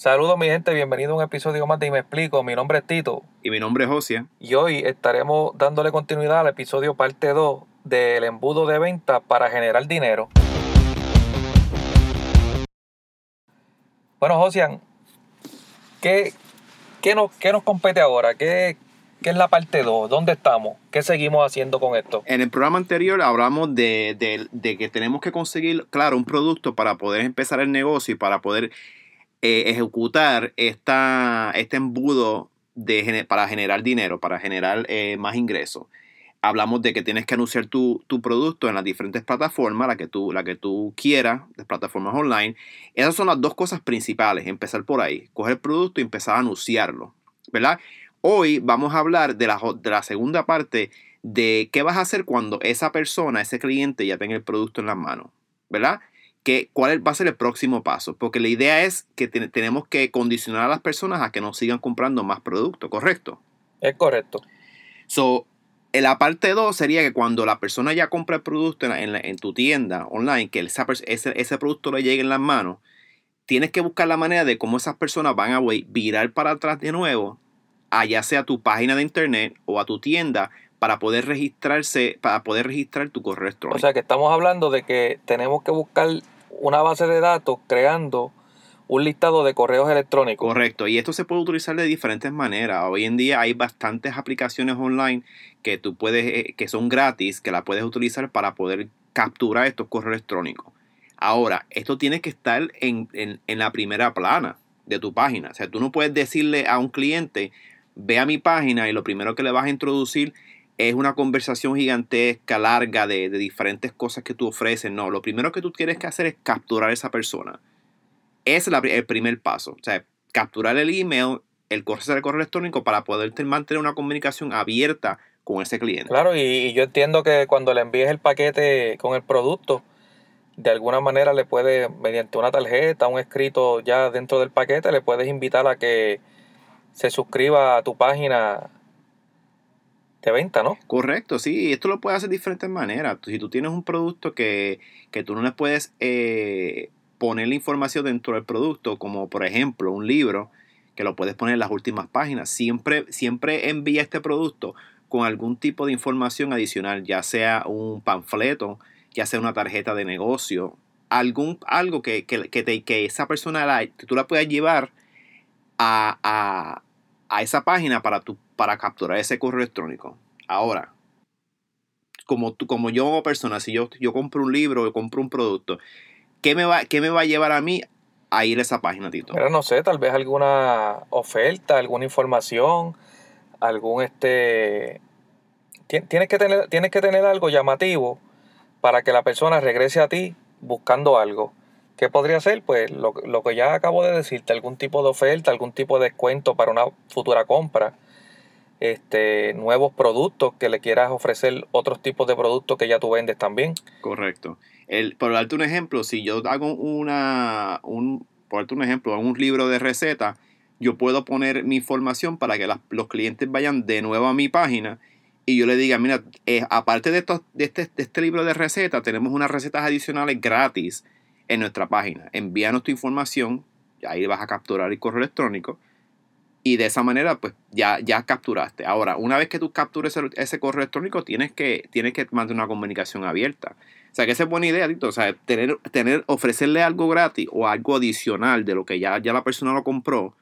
Saludos mi gente, bienvenido a un episodio más de Y Me Explico. Mi nombre es Tito. Y mi nombre es Josia. Y hoy estaremos dándole continuidad al episodio parte 2 del embudo de venta para generar dinero. Bueno, Josian, ¿qué, qué, nos, qué nos compete ahora? ¿Qué, ¿Qué es la parte 2? ¿Dónde estamos? ¿Qué seguimos haciendo con esto? En el programa anterior hablamos de, de, de, que tenemos que conseguir, claro, un producto para poder empezar el negocio y para poder eh, ejecutar esta, este embudo de, para generar dinero, para generar eh, más ingresos. Hablamos de que tienes que anunciar tu, tu, producto en las diferentes plataformas, la que, tú, la que tú quieras, las plataformas online. Esas son las dos cosas principales, empezar por ahí, coger el producto y empezar a anunciarlo, ¿verdad? Hoy vamos a hablar de la, de la segunda parte de qué vas a hacer cuando esa persona, ese cliente ya tenga el producto en las manos, ¿verdad? Que, cuál va a ser el próximo paso. Porque la idea es que tenemos que condicionar a las personas a que nos sigan comprando más productos, ¿correcto? Es correcto. So, en la parte 2 sería que cuando la persona ya compra el producto en, tu tienda online, que ese, ese, producto le llegue en las manos, tienes que buscar la manera de cómo esas personas van a virar para atrás de nuevo, allá sea tu página de internet o a tu tienda, para poder registrarse, para poder registrar tu correo electrónico. O sea que estamos hablando de que tenemos que buscar una base de datos creando un listado de correos electrónicos. Correcto, y esto se puede utilizar de diferentes maneras. Hoy en día hay bastantes aplicaciones online que tú puedes, eh, que son gratis, que la puedes utilizar para poder capturar estos correos electrónicos. Ahora, esto tiene que estar en, en la primera plana de tu página. O sea, tú no puedes decirle a un cliente, ve a mi página y lo primero que le vas a introducir es una conversación gigantesca, larga, de, diferentes cosas que tú ofreces. No, lo primero que tú tienes que hacer es capturar a esa persona. Es el primer paso. O sea, capturar el email, el correo, correo electrónico para poder mantener una comunicación abierta con ese cliente. Claro, y, yo entiendo que cuando le envíes el paquete con el producto, de alguna manera le puedes, mediante una tarjeta, un escrito ya dentro del paquete, le puedes invitar a que se suscriba a tu página de venta, ¿no? Correcto, sí. Esto lo puedes hacer de diferentes maneras. Si tú tienes un producto que, tú no le puedes eh, poner la información dentro del producto, como por ejemplo un libro, que lo puedes poner en las últimas páginas, siempre, siempre envía este producto con algún tipo de información adicional, ya sea un panfleto, ya sea una tarjeta de negocio, algún, algo que, que, que, que esa persona, la, que tú la puedas llevar a, a, a esa página para tu para capturar ese correo electrónico. Ahora, como, tú, como yo como persona, si yo, yo compro un libro o compro un producto, ¿qué me, va, ¿qué me va a llevar a mí a ir a esa página, Tito? Pero no sé, tal vez alguna oferta, alguna información, algún este... Tienes que, tener, tienes que tener algo llamativo para que la persona regrese a ti buscando algo. ¿Qué podría ser? Pues lo, lo, que ya acabo de decirte, algún tipo de oferta, algún tipo de descuento para una futura compra este, nuevos productos que le quieras ofrecer otros tipos de productos que ya tú vendes también. Correcto. El, por darte un ejemplo, si yo hago una, un, por darte un ejemplo, un libro de recetas, yo puedo poner mi información para que los clientes vayan de nuevo a mi página y yo le diga, mira, eh, aparte de, estos, de, este, de este libro de recetas, tenemos unas recetas adicionales gratis en nuestra página. Envíanos tu información, ahí vas a capturar el correo electrónico y de esa manera, pues ya, ya capturaste. Ahora, una vez que tú captures ese, correo electrónico, tienes que, tienes que mantener una comunicación abierta. O sea, que esa es buena idea, Tito. O sea, tener, tener, ofrecerle algo gratis o algo adicional de lo que ya, ya la persona lo compró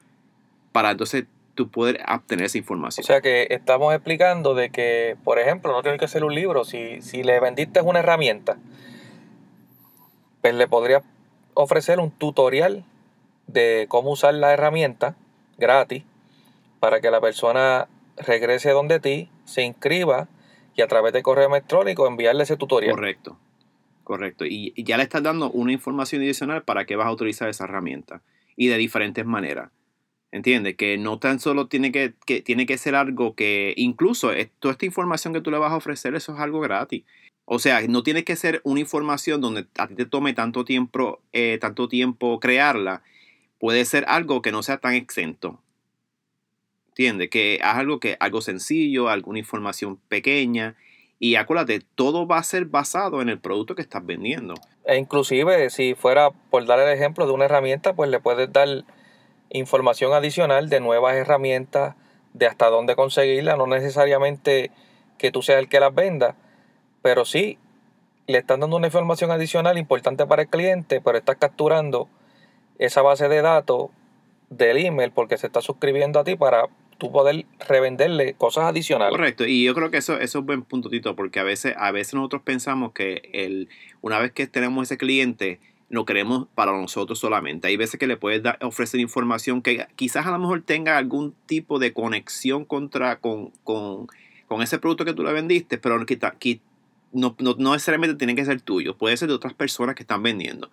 para entonces tú poder obtener esa información. O sea, que estamos explicando de que, por ejemplo, no tienes que hacer un libro. Si, si le vendiste una herramienta, pues le podrías ofrecer un tutorial de cómo usar la herramienta gratis para que la persona regrese donde ti, se inscriba y a través de correo electrónico enviarle ese tutorial. Correcto, correcto. Y, ya le estás dando una información adicional para que vas a utilizar esa herramienta y de diferentes maneras. ¿Entiendes? Que no tan solo tiene que, tiene que ser algo que, incluso toda esta información que tú le vas a ofrecer, eso es algo gratis. O sea, no tiene que ser una información donde a ti te tome tanto tiempo, eh, tanto tiempo crearla. Puede ser algo que no sea tan exento. ¿Entiendes? Que es algo, que, algo sencillo, alguna información pequeña. Y acuérdate, todo va a ser basado en el producto que estás vendiendo. E inclusive, si fuera por dar el ejemplo de una herramienta, pues le puedes dar información adicional de nuevas herramientas, de hasta dónde conseguirla, no necesariamente que tú seas el que las venda, pero sí le están dando una información adicional importante para el cliente, pero estás capturando esa base de datos del email porque se está suscribiendo a ti para tú poder revenderle cosas adicionales. Correcto, y yo creo que eso, eso es un buen punto, Tito, porque a veces, a veces nosotros pensamos que el, una vez que tenemos ese cliente, lo queremos para nosotros solamente. Hay veces que le puedes dar, ofrecer información que quizás a lo mejor tenga algún tipo de conexión contra, con, con, con ese producto que tú le vendiste, pero no, no, no necesariamente tiene que ser tuyo, puede ser de otras personas que están vendiendo.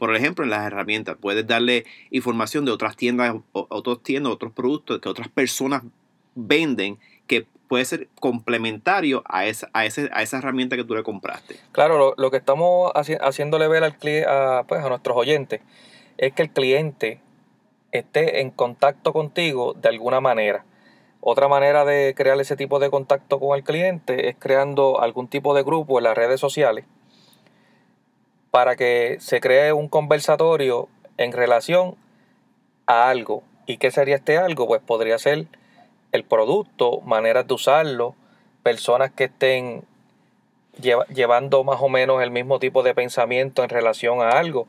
Por ejemplo, en las herramientas puedes darle información de otras tiendas, otras tiendas, otros productos que otras personas venden que puede ser complementario a esa, a, ese, a esa herramienta que tú le compraste. Claro, lo, que estamos haciéndole ver al a, pues, a nuestros oyentes es que el cliente esté en contacto contigo de alguna manera. Otra manera de crear ese tipo de contacto con el cliente es creando algún tipo de grupo en las redes sociales para que se cree un conversatorio en relación a algo. ¿Y qué sería este algo? Pues podría ser el producto, maneras de usarlo, personas que estén llevando más o menos el mismo tipo de pensamiento en relación a algo.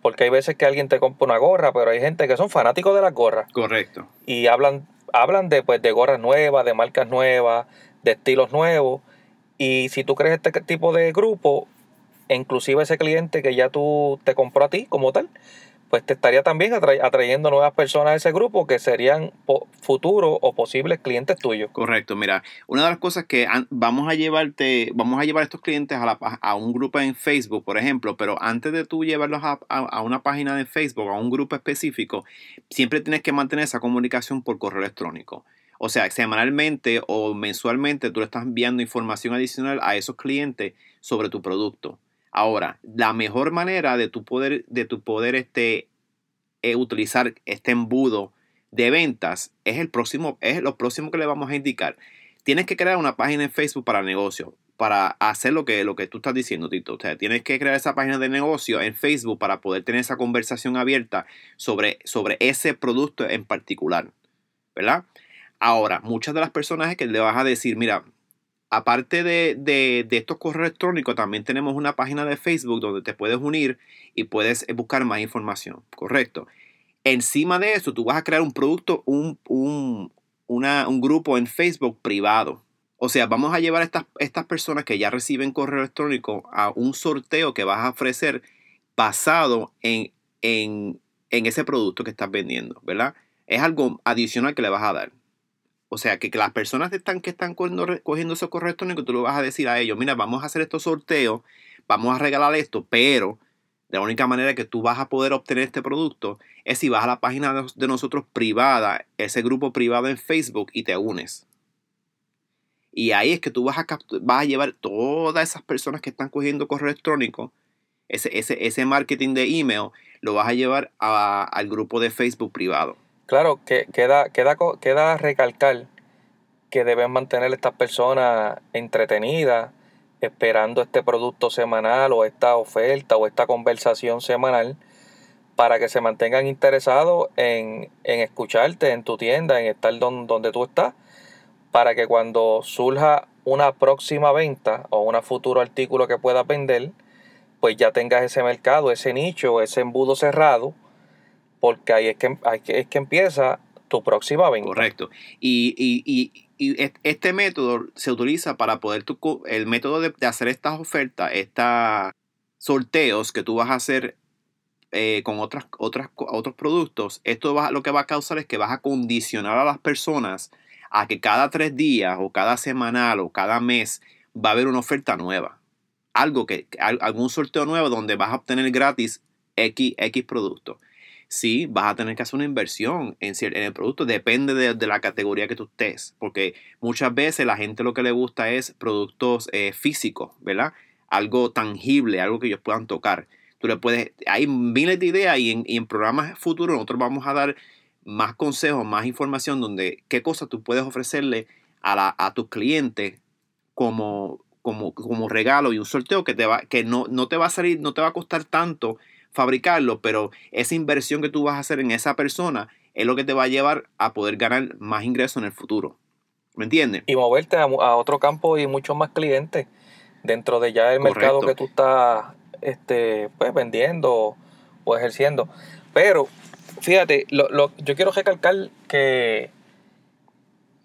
Porque hay veces que alguien te compra una gorra, pero hay gente que son fanáticos de las gorras. Correcto. Y hablan, hablan de, pues, de gorras nuevas, de marcas nuevas, de estilos nuevos. Y si tú crees este tipo de grupo, inclusive ese cliente que ya tú te compró a ti como tal, pues te estaría también atrayendo nuevas personas a ese grupo que serían futuros o posibles clientes tuyos. Correcto, mira, una de las cosas que vamos a llevarte, vamos a llevar a estos clientes a, a un grupo en Facebook, por ejemplo, pero antes de tú llevarlos a, a, una página de Facebook, a un grupo específico, siempre tienes que mantener esa comunicación por correo electrónico. O sea, semanalmente o mensualmente tú le estás enviando información adicional a esos clientes sobre tu producto. Ahora, la mejor manera de tu poder, de tu poder este, eh, utilizar este embudo de ventas es el próximo, es lo próximo que le vamos a indicar. Tienes que crear una página en Facebook para negocio, para hacer lo que, lo que tú estás diciendo, Tito. O sea, tienes que crear esa página de negocio en Facebook para poder tener esa conversación abierta sobre, sobre ese producto en particular. ¿Verdad? Ahora, muchas de las personas que le vas a decir, mira, aparte de, estos correos electrónicos, también tenemos una página de Facebook donde te puedes unir y puedes buscar más información. Correcto. Encima de eso, tú vas a crear un producto, un, un, grupo en Facebook privado. O sea, vamos a llevar a estas, estas personas que ya reciben correo electrónico a un sorteo que vas a ofrecer basado en, en, en ese producto que estás vendiendo, ¿verdad? Es algo adicional que le vas a dar. O sea, que, las personas están, que están cogiendo, cogiendo esos correos electrónicos, tú lo vas a decir a ellos, mira, vamos a hacer estos sorteos, vamos a regalar esto, pero la única manera que tú vas a poder obtener este producto es si vas a la página de nosotros privada, ese grupo privado en Facebook y te unes. Y ahí es que tú vas a, vas a llevar todas esas personas que están cogiendo correo electrónico, ese, marketing de email, lo vas a llevar al grupo de Facebook privado. Claro, que queda, queda, queda recalcar que deben mantener estas personas entretenidas, esperando este producto semanal o esta oferta o esta conversación semanal para que se mantengan interesados en, escucharte en tu tienda, en estar donde tú estás, para que cuando surja una próxima venta o un futuro artículo que puedas vender, pues ya tengas ese mercado, ese nicho, ese embudo cerrado porque ahí es que, es que empieza tu próxima venta. Correcto. Y, y, y, este método se utiliza para poder, tu, el método de, hacer estas ofertas, estos sorteos que tú vas a hacer eh, con otras, otras, otros productos, esto va, lo que va a causar es que vas a condicionar a las personas a que cada tres días o cada semanal o cada mes va a haber una oferta nueva. Algo que, algún sorteo nuevo donde vas a obtener gratis X, X producto sí vas a tener que hacer una inversión en, en el producto. Depende de, la categoría que tú estés. Porque muchas veces la gente lo que le gusta es productos eh, físicos, ¿verdad? Algo tangible, algo que ellos puedan tocar. Tú le puedes, hay miles de ideas y en, programas futuros nosotros vamos a dar más consejos, más información donde qué cosas tú puedes ofrecerle a, la, a tus clientes como, como, como regalo y un sorteo que, te va, que no, no te va a salir, no te va a costar tanto fabricarlo, pero esa inversión que tú vas a hacer en esa persona es lo que te va a llevar a poder ganar más ingresos en el futuro. ¿Me entiendes? Y moverte a, otro campo y muchos más clientes dentro de ya el mercado que tú estás este, pues, vendiendo o ejerciendo. Pero, fíjate, lo, yo quiero recalcar que,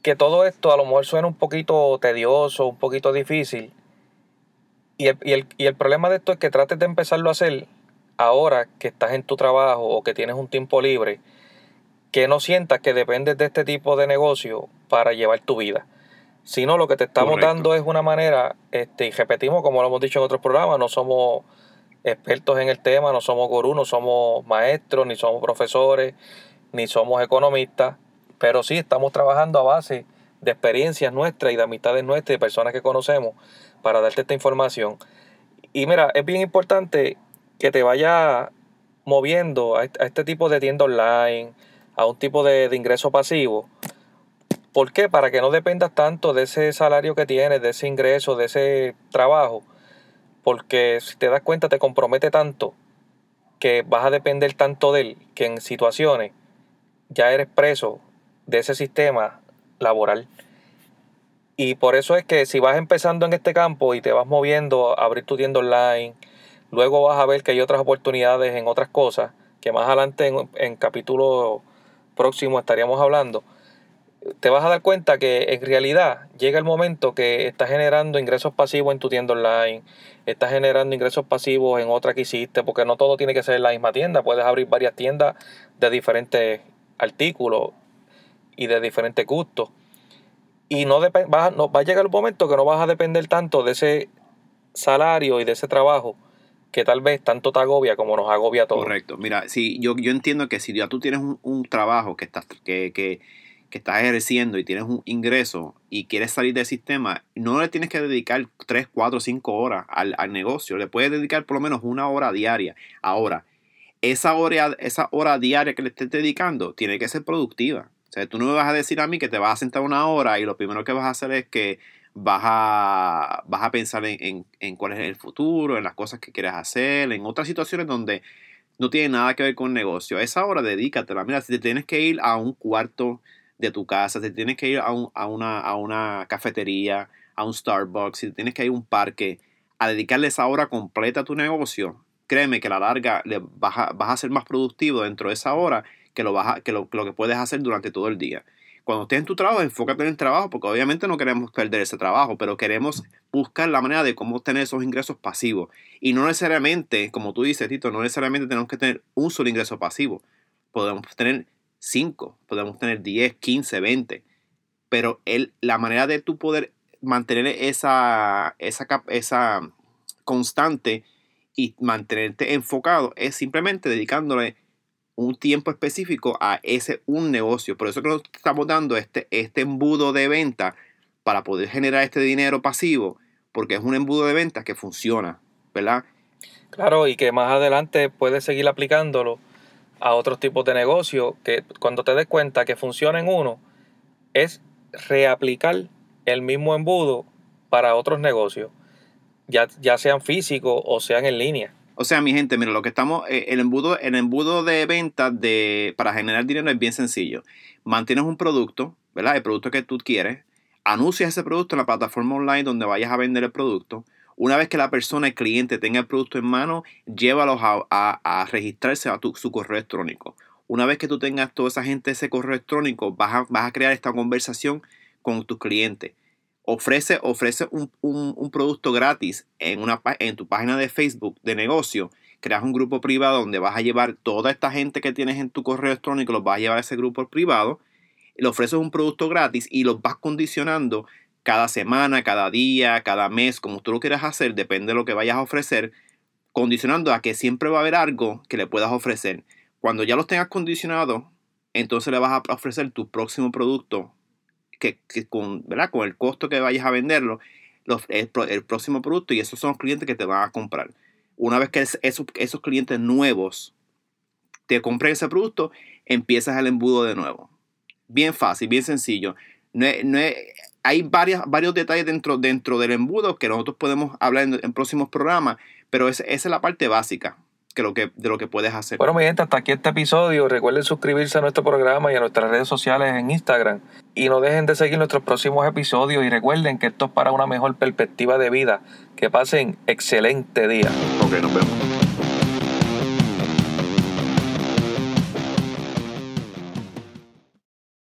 que todo esto a lo mejor suena un poquito tedioso, un poquito difícil. Y el, y el, y el problema de esto es que trates de empezarlo a hacer ahora que estás en tu trabajo o que tienes un tiempo libre que no sientas que dependes de este tipo de negocio para llevar tu vida. Sino lo que te estamos dando es una manera, este, y repetimos como lo hemos dicho en otros programas, no somos expertos en el tema, no somos gurús, no somos maestros, ni somos profesores, ni somos economistas, pero sí estamos trabajando a base de experiencias nuestras y de amistades nuestras y de personas que conocemos para darte esta información. Y mira, es bien importante que te vaya moviendo a este tipo de tienda online, a un tipo de, ingreso pasivo. ¿Por qué? Para que no dependas tanto de ese salario que tienes, de ese ingreso, de ese trabajo. Porque si te das cuenta te compromete tanto que vas a depender tanto de él que en situaciones ya eres preso de ese sistema laboral. Y por eso es que si vas empezando en este campo y te vas moviendo a abrir tu tienda online, luego vas a ver que hay otras oportunidades en otras cosas, que más adelante en, en capítulo próximo estaríamos hablando, te vas a dar cuenta que en realidad llega el momento que estás generando ingresos pasivos en tu tienda online, estás generando ingresos pasivos en otra que hiciste, porque no todo tiene que ser la misma tienda, puedes abrir varias tiendas de diferentes artículos y de diferentes gustos. Y no, va, va a llegar el momento que no vas a depender tanto de ese salario y de ese trabajo que tal vez tanto te agobia como nos agobia todo. Correcto. Mira, si yo, yo entiendo que si ya tú tienes un, trabajo que estás, que, que, que, estás ejerciendo y tienes un ingreso y quieres salir del sistema, no le tienes que dedicar 3, 4, 5 horas al, negocio. Le puedes dedicar por lo menos una hora diaria. Ahora, esa hora, esa hora diaria que le estés dedicando tiene que ser productiva. O sea, tú no me vas a decir a mí que te vas a sentar una hora y lo primero que vas a hacer es que vas a, vas a pensar en, cuál es el futuro, en las cosas que quieres hacer, en otras situaciones donde no tiene nada que ver con negocio. esa hora dedícatela. Mira, si te tienes que ir a un cuarto de tu casa, si te tienes que ir a, una, a una cafetería, a un Starbucks, si te tienes que ir a un parque, a dedicarle esa hora completa a tu negocio, créeme que a la larga le vas, a, vas a ser más productivo dentro de esa hora que, lo, vas que lo que puedes hacer durante todo el día. Cuando estés en tu trabajo, enfócate en el trabajo, porque obviamente no queremos perder ese trabajo, pero queremos buscar la manera de cómo tener esos ingresos pasivos. Y no necesariamente, como tú dices, Tito, no necesariamente tenemos que tener un solo ingreso pasivo. Podemos tener 5, podemos tener 10, 15, 20. Pero el, la manera de tu poder mantener esa, esa, esa constante y mantenerte enfocado es simplemente dedicándole un tiempo específico a ese un negocio. Por eso que nos estamos dando este, este embudo de venta para poder generar este dinero pasivo, porque es un embudo de venta que funciona, ¿verdad? Claro, y que más adelante puedes seguir aplicándolo a otros tipos de negocio, que cuando te des cuenta que funciona en uno, es reaplicar el mismo embudo para otros negocios, ya, ya sean físicos o sean en línea. O sea, mi gente, mira, lo que estamos, eh, el embudo, el embudo de venta de, para generar dinero es bien sencillo. Mantienes un producto, ¿verdad? El producto que tú quieres, anuncias ese producto en la plataforma online donde vayas a vender el producto. Una vez que la persona, el cliente, tenga el producto en mano, llévalos a, registrarse a tu, su correo electrónico. Una vez que tú tengas toda esa gente ese correo electrónico, vas a, vas a crear esta conversación con tus clientes ofrece, ofrece un, producto gratis en, una, en tu página de Facebook de negocio, creas un grupo privado donde vas a llevar toda esta gente que tienes en tu correo electrónico, los vas a llevar a ese grupo privado, le ofreces un producto gratis y los vas condicionando cada semana, cada día, cada mes, como tú lo quieras hacer, depende de lo que vayas a ofrecer, condicionando a que siempre va a haber algo que le puedas ofrecer. Cuando ya los tengas condicionados, entonces le vas a ofrecer tu próximo producto que, con, ¿verdad? con el costo que vayas a venderlo, el, próximo producto y esos son los clientes que te van a comprar. Una vez que esos, esos clientes nuevos te compren ese producto, empiezas el embudo de nuevo. Bien fácil, bien sencillo. No, no hay varias, varios detalles dentro, dentro del embudo que nosotros podemos hablar en, próximos programas, pero esa, es la parte básica. Que lo que, de lo que puedes hacer. Bueno, mi gente, hasta aquí este episodio. Recuerden suscribirse a nuestro programa y a nuestras redes sociales en Instagram. Y no dejen de seguir nuestros próximos episodios. Y recuerden que esto es para una mejor perspectiva de vida. Que pasen excelente día. Ok, nos vemos.